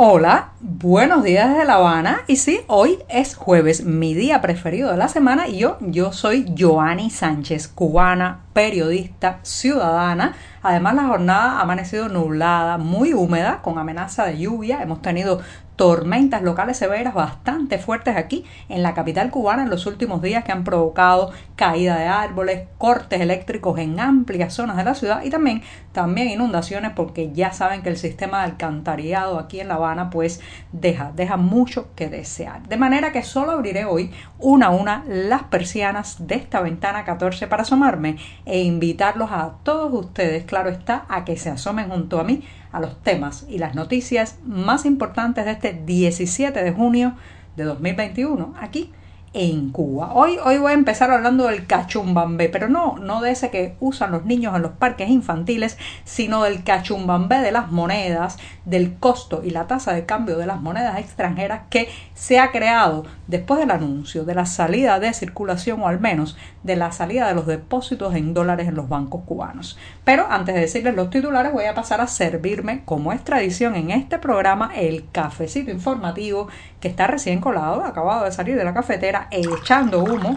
Hola, buenos días desde La Habana. Y sí, hoy es jueves, mi día preferido de la semana. Y yo, yo soy Joanny Sánchez, cubana, periodista, ciudadana. Además, la jornada ha amanecido nublada, muy húmeda, con amenaza de lluvia. Hemos tenido tormentas locales severas bastante fuertes aquí en la capital cubana en los últimos días que han provocado caída de árboles, cortes eléctricos en amplias zonas de la ciudad y también, también inundaciones porque ya saben que el sistema de alcantarillado aquí en La Habana pues deja, deja mucho que desear. De manera que solo abriré hoy una a una las persianas de esta ventana 14 para asomarme e invitarlos a todos ustedes, claro está, a que se asomen junto a mí a los temas y las noticias más importantes de este 17 de junio de 2021 aquí en Cuba. Hoy, hoy voy a empezar hablando del cachumbambé, pero no, no de ese que usan los niños en los parques infantiles, sino del cachumbambé de las monedas, del costo y la tasa de cambio de las monedas extranjeras que se ha creado después del anuncio de la salida de circulación o al menos de la salida de los depósitos en dólares en los bancos cubanos. Pero antes de decirles los titulares voy a pasar a servirme, como es tradición en este programa, el cafecito informativo que está recién colado, acabado de salir de la cafetera, echando humo.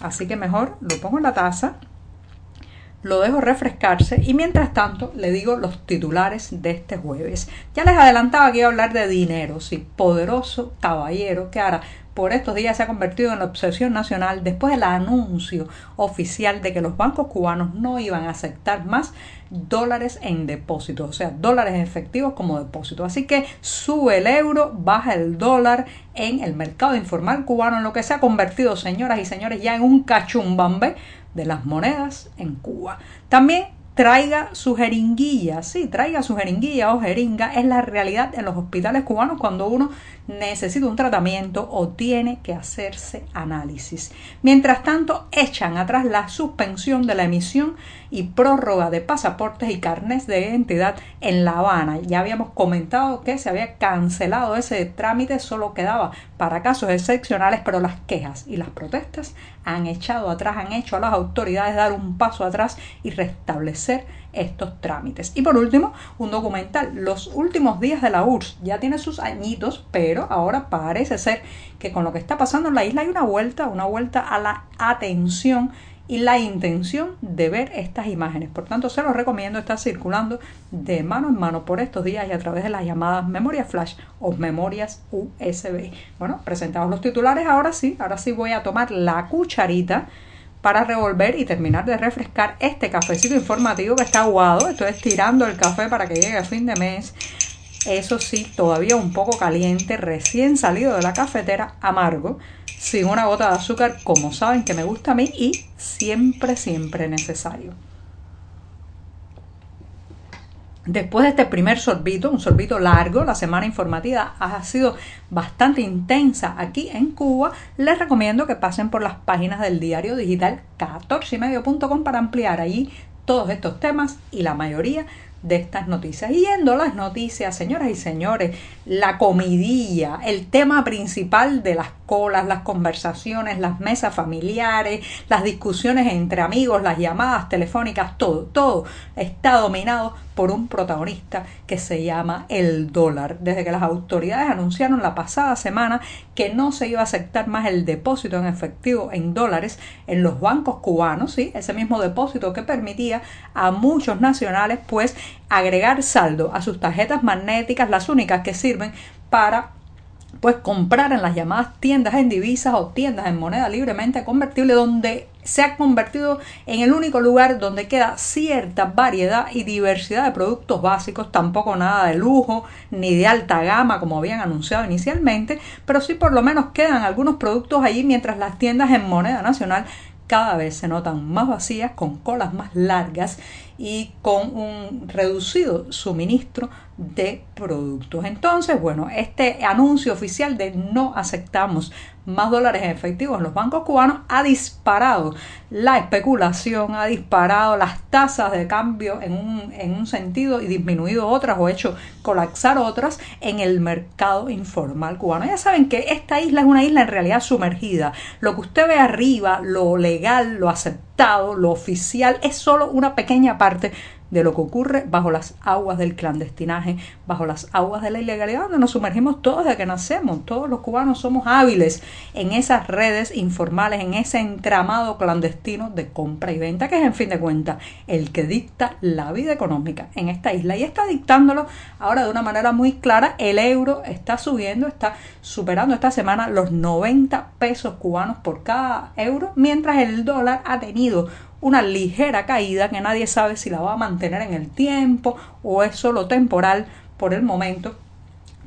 Así que mejor lo pongo en la taza, lo dejo refrescarse y mientras tanto le digo los titulares de este jueves. Ya les adelantaba que iba a hablar de dinero, sí, poderoso caballero que ahora por estos días se ha convertido en la obsesión nacional después del anuncio oficial de que los bancos cubanos no iban a aceptar más dólares en depósitos, o sea, dólares efectivos como depósito. Así que sube el euro, baja el dólar en el mercado informal cubano, en lo que se ha convertido, señoras y señores, ya en un cachumbambe de las monedas en Cuba. También traiga su jeringuilla, sí, traiga su jeringuilla o jeringa, es la realidad en los hospitales cubanos cuando uno necesita un tratamiento o tiene que hacerse análisis. Mientras tanto, echan atrás la suspensión de la emisión y prórroga de pasaportes y carnes de identidad en La Habana. Ya habíamos comentado que se había cancelado ese trámite, solo quedaba para casos excepcionales, pero las quejas y las protestas han echado atrás, han hecho a las autoridades dar un paso atrás y restablecer estos trámites. Y por último, un documental, Los últimos días de la URSS, ya tiene sus añitos, pero ahora parece ser que con lo que está pasando en la isla hay una vuelta, una vuelta a la atención y la intención de ver estas imágenes. Por tanto, se los recomiendo, está circulando de mano en mano por estos días y a través de las llamadas memorias flash o memorias USB. Bueno, presentados los titulares, ahora sí, ahora sí voy a tomar la cucharita para revolver y terminar de refrescar este cafecito informativo que está aguado. Estoy estirando el café para que llegue a fin de mes. Eso sí, todavía un poco caliente, recién salido de la cafetera, amargo, sin una gota de azúcar, como saben que me gusta a mí y siempre, siempre necesario. Después de este primer sorbito, un sorbito largo, la semana informativa ha sido bastante intensa aquí en Cuba. Les recomiendo que pasen por las páginas del diario digital 14ymedio.com para ampliar allí todos estos temas y la mayoría de estas noticias. yendo las noticias, señoras y señores, la comidilla, el tema principal de las colas, las conversaciones, las mesas familiares, las discusiones entre amigos, las llamadas telefónicas, todo, todo está dominado por un protagonista que se llama el dólar. Desde que las autoridades anunciaron la pasada semana que no se iba a aceptar más el depósito en efectivo en dólares en los bancos cubanos, ¿sí? ese mismo depósito que permitía a muchos nacionales pues agregar saldo a sus tarjetas magnéticas, las únicas que sirven para pues comprar en las llamadas tiendas en divisas o tiendas en moneda libremente convertible donde se ha convertido en el único lugar donde queda cierta variedad y diversidad de productos básicos, tampoco nada de lujo ni de alta gama como habían anunciado inicialmente, pero sí por lo menos quedan algunos productos allí mientras las tiendas en moneda nacional cada vez se notan más vacías, con colas más largas y con un reducido suministro de productos. Entonces, bueno, este anuncio oficial de no aceptamos más dólares en efectivo en los bancos cubanos ha disparado la especulación, ha disparado las tasas de cambio en un, en un sentido y disminuido otras o hecho colapsar otras en el mercado informal cubano. Ya saben que esta isla es una isla en realidad sumergida. Lo que usted ve arriba, lo legal, lo aceptado, lo oficial, es solo una pequeña parte de lo que ocurre bajo las aguas del clandestinaje, bajo las aguas de la ilegalidad, donde nos sumergimos todos desde que nacemos. Todos los cubanos somos hábiles en esas redes informales, en ese entramado clandestino de compra y venta, que es en fin de cuentas el que dicta la vida económica en esta isla. Y está dictándolo ahora de una manera muy clara. El euro está subiendo, está superando esta semana los 90 pesos cubanos por cada euro, mientras el dólar ha tenido una ligera caída que nadie sabe si la va a mantener en el tiempo o es solo temporal por el momento.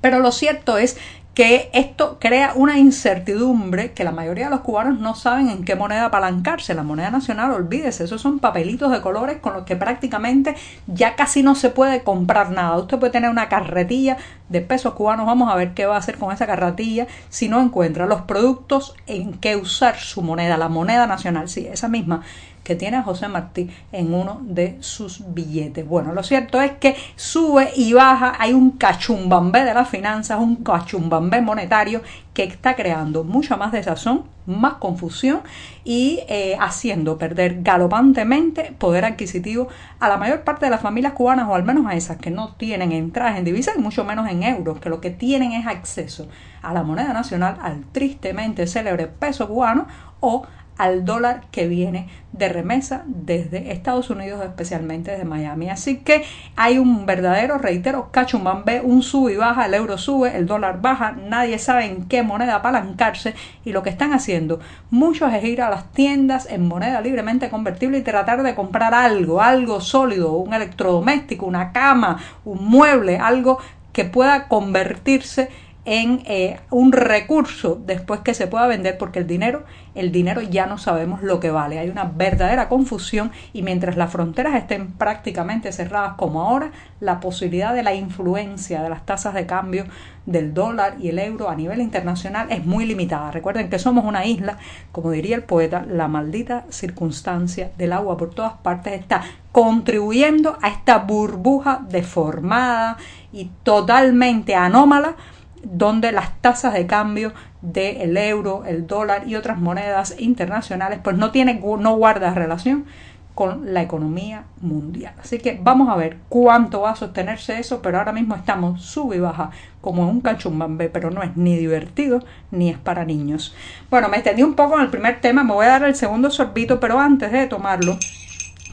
Pero lo cierto es que esto crea una incertidumbre que la mayoría de los cubanos no saben en qué moneda apalancarse. La moneda nacional, olvídese, esos son papelitos de colores con los que prácticamente ya casi no se puede comprar nada. Usted puede tener una carretilla de pesos cubanos, vamos a ver qué va a hacer con esa carretilla si no encuentra los productos en que usar su moneda, la moneda nacional, sí, esa misma que tiene a José Martí en uno de sus billetes. Bueno, lo cierto es que sube y baja, hay un cachumbambé de las finanzas, un cachumbambé monetario que está creando mucha más desazón, más confusión y eh, haciendo perder galopantemente poder adquisitivo a la mayor parte de las familias cubanas o al menos a esas que no tienen entradas en divisas y mucho menos en euros, que lo que tienen es acceso a la moneda nacional, al tristemente célebre peso cubano o al dólar que viene de remesa desde Estados Unidos, especialmente desde Miami. Así que hay un verdadero, reitero, cachumbambé, un sube y baja, el euro sube, el dólar baja, nadie sabe en qué moneda apalancarse y lo que están haciendo muchos es ir a las tiendas en moneda libremente convertible y tratar de comprar algo, algo sólido, un electrodoméstico, una cama, un mueble, algo que pueda convertirse en eh, un recurso después que se pueda vender porque el dinero el dinero ya no sabemos lo que vale. Hay una verdadera confusión y mientras las fronteras estén prácticamente cerradas como ahora la posibilidad de la influencia de las tasas de cambio del dólar y el euro a nivel internacional es muy limitada. Recuerden que somos una isla como diría el poeta la maldita circunstancia del agua por todas partes está contribuyendo a esta burbuja deformada y totalmente anómala donde las tasas de cambio del euro, el dólar y otras monedas internacionales pues no tienen, no guarda relación con la economía mundial. Así que vamos a ver cuánto va a sostenerse eso, pero ahora mismo estamos sub y baja como un cachumbambé, pero no es ni divertido ni es para niños. Bueno, me extendí un poco en el primer tema, me voy a dar el segundo sorbito, pero antes de tomarlo,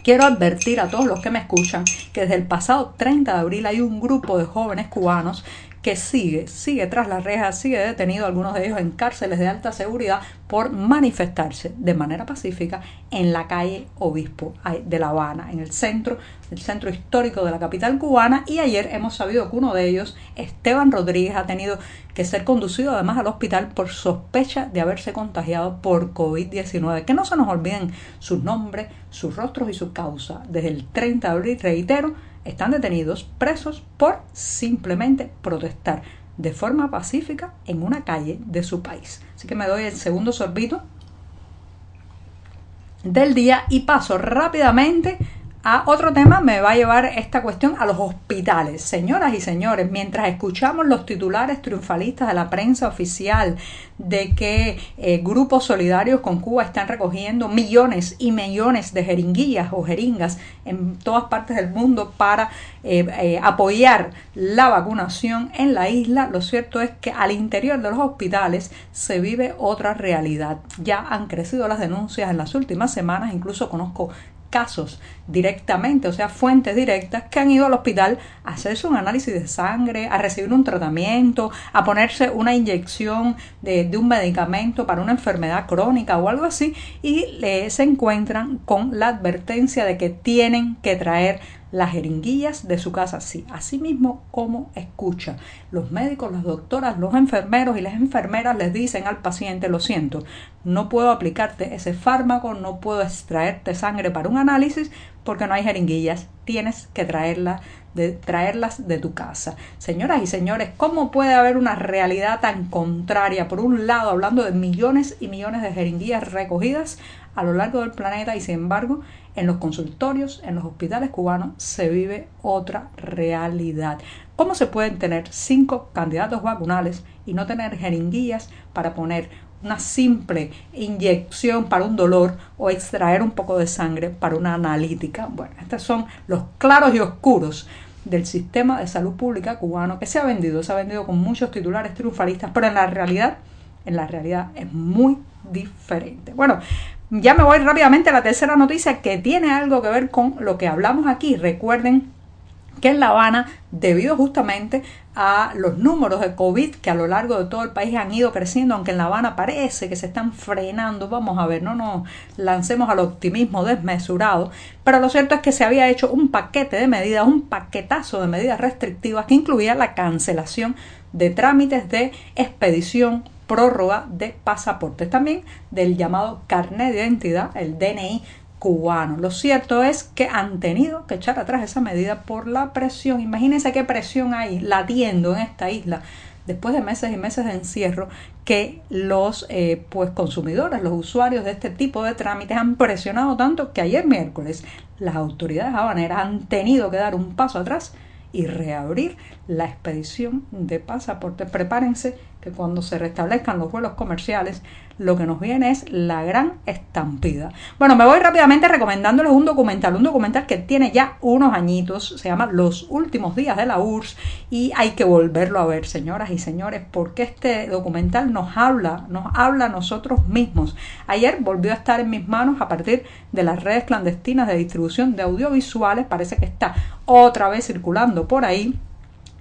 Quiero advertir a todos los que me escuchan que desde el pasado 30 de abril hay un grupo de jóvenes cubanos que sigue, sigue tras las rejas, sigue detenido, algunos de ellos en cárceles de alta seguridad por manifestarse de manera pacífica en la calle Obispo de La Habana, en el centro, el centro histórico de la capital cubana. Y ayer hemos sabido que uno de ellos, Esteban Rodríguez, ha tenido que ser conducido además al hospital por sospecha de haberse contagiado por COVID-19. Que no se nos olviden sus nombres, sus rostros y su causa. Desde el 30 de abril, reitero, están detenidos, presos por simplemente protestar de forma pacífica en una calle de su país. Así que me doy el segundo sorbito del día y paso rápidamente a otro tema me va a llevar esta cuestión a los hospitales. Señoras y señores, mientras escuchamos los titulares triunfalistas de la prensa oficial de que eh, grupos solidarios con Cuba están recogiendo millones y millones de jeringuillas o jeringas en todas partes del mundo para eh, eh, apoyar la vacunación en la isla, lo cierto es que al interior de los hospitales se vive otra realidad. Ya han crecido las denuncias en las últimas semanas, incluso conozco casos directamente, o sea, fuentes directas que han ido al hospital a hacerse un análisis de sangre, a recibir un tratamiento, a ponerse una inyección de, un medicamento para una enfermedad crónica o algo así, y se encuentran con la advertencia de que tienen que traer las jeringuillas de su casa, sí, así mismo como escucha. Los médicos, las doctoras, los enfermeros y las enfermeras les dicen al paciente, lo siento, no puedo aplicarte ese fármaco, no puedo extraerte sangre para un análisis porque no hay jeringuillas, tienes que traerlas de traerlas de tu casa. Señoras y señores, ¿cómo puede haber una realidad tan contraria? Por un lado, hablando de millones y millones de jeringuillas recogidas a lo largo del planeta y sin embargo en los consultorios, en los hospitales cubanos, se vive otra realidad. ¿Cómo se pueden tener cinco candidatos vacunales y no tener jeringuillas para poner una simple inyección para un dolor o extraer un poco de sangre para una analítica. Bueno, estos son los claros y oscuros del sistema de salud pública cubano que se ha vendido, se ha vendido con muchos titulares triunfalistas, pero en la realidad, en la realidad es muy diferente. Bueno, ya me voy rápidamente a la tercera noticia que tiene algo que ver con lo que hablamos aquí. Recuerden que en La Habana, debido justamente a los números de COVID que a lo largo de todo el país han ido creciendo, aunque en La Habana parece que se están frenando, vamos a ver, no nos lancemos al optimismo desmesurado, pero lo cierto es que se había hecho un paquete de medidas, un paquetazo de medidas restrictivas que incluía la cancelación de trámites de expedición prórroga de pasaportes, también del llamado carnet de identidad, el DNI Lo cierto es que han tenido que echar atrás esa medida por la presión. Imagínense qué presión hay latiendo en esta isla después de meses y meses de encierro que los eh, pues consumidores, los usuarios de este tipo de trámites han presionado tanto que ayer miércoles las autoridades habaneras han tenido que dar un paso atrás y reabrir la expedición de pasaportes. Prepárense que cuando se restablezcan los vuelos comerciales, lo que nos viene es la gran estampida. Bueno, me voy rápidamente recomendándoles un documental, un documental que tiene ya unos añitos, se llama Los últimos días de la URSS y hay que volverlo a ver, señoras y señores, porque este documental nos habla, nos habla a nosotros mismos. Ayer volvió a estar en mis manos a partir de las redes clandestinas de distribución de audiovisuales, parece que está otra vez circulando por ahí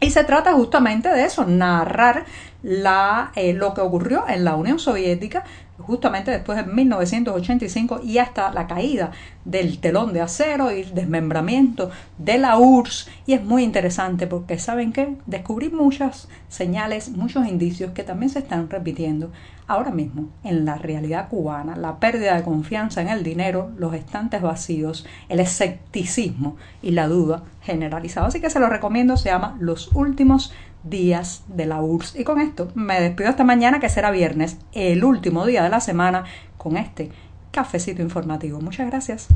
y se trata justamente de eso, narrar la, eh, lo que ocurrió en la Unión Soviética justamente después de 1985 y hasta la caída del telón de acero y el desmembramiento de la URSS. Y es muy interesante porque, ¿saben qué? Descubrí muchas señales, muchos indicios que también se están repitiendo ahora mismo en la realidad cubana. La pérdida de confianza en el dinero, los estantes vacíos, el escepticismo y la duda generalizada. Así que se lo recomiendo, se llama Los Últimos días de la URSS. Y con esto me despido hasta mañana, que será viernes, el último día de la semana, con este cafecito informativo. Muchas gracias.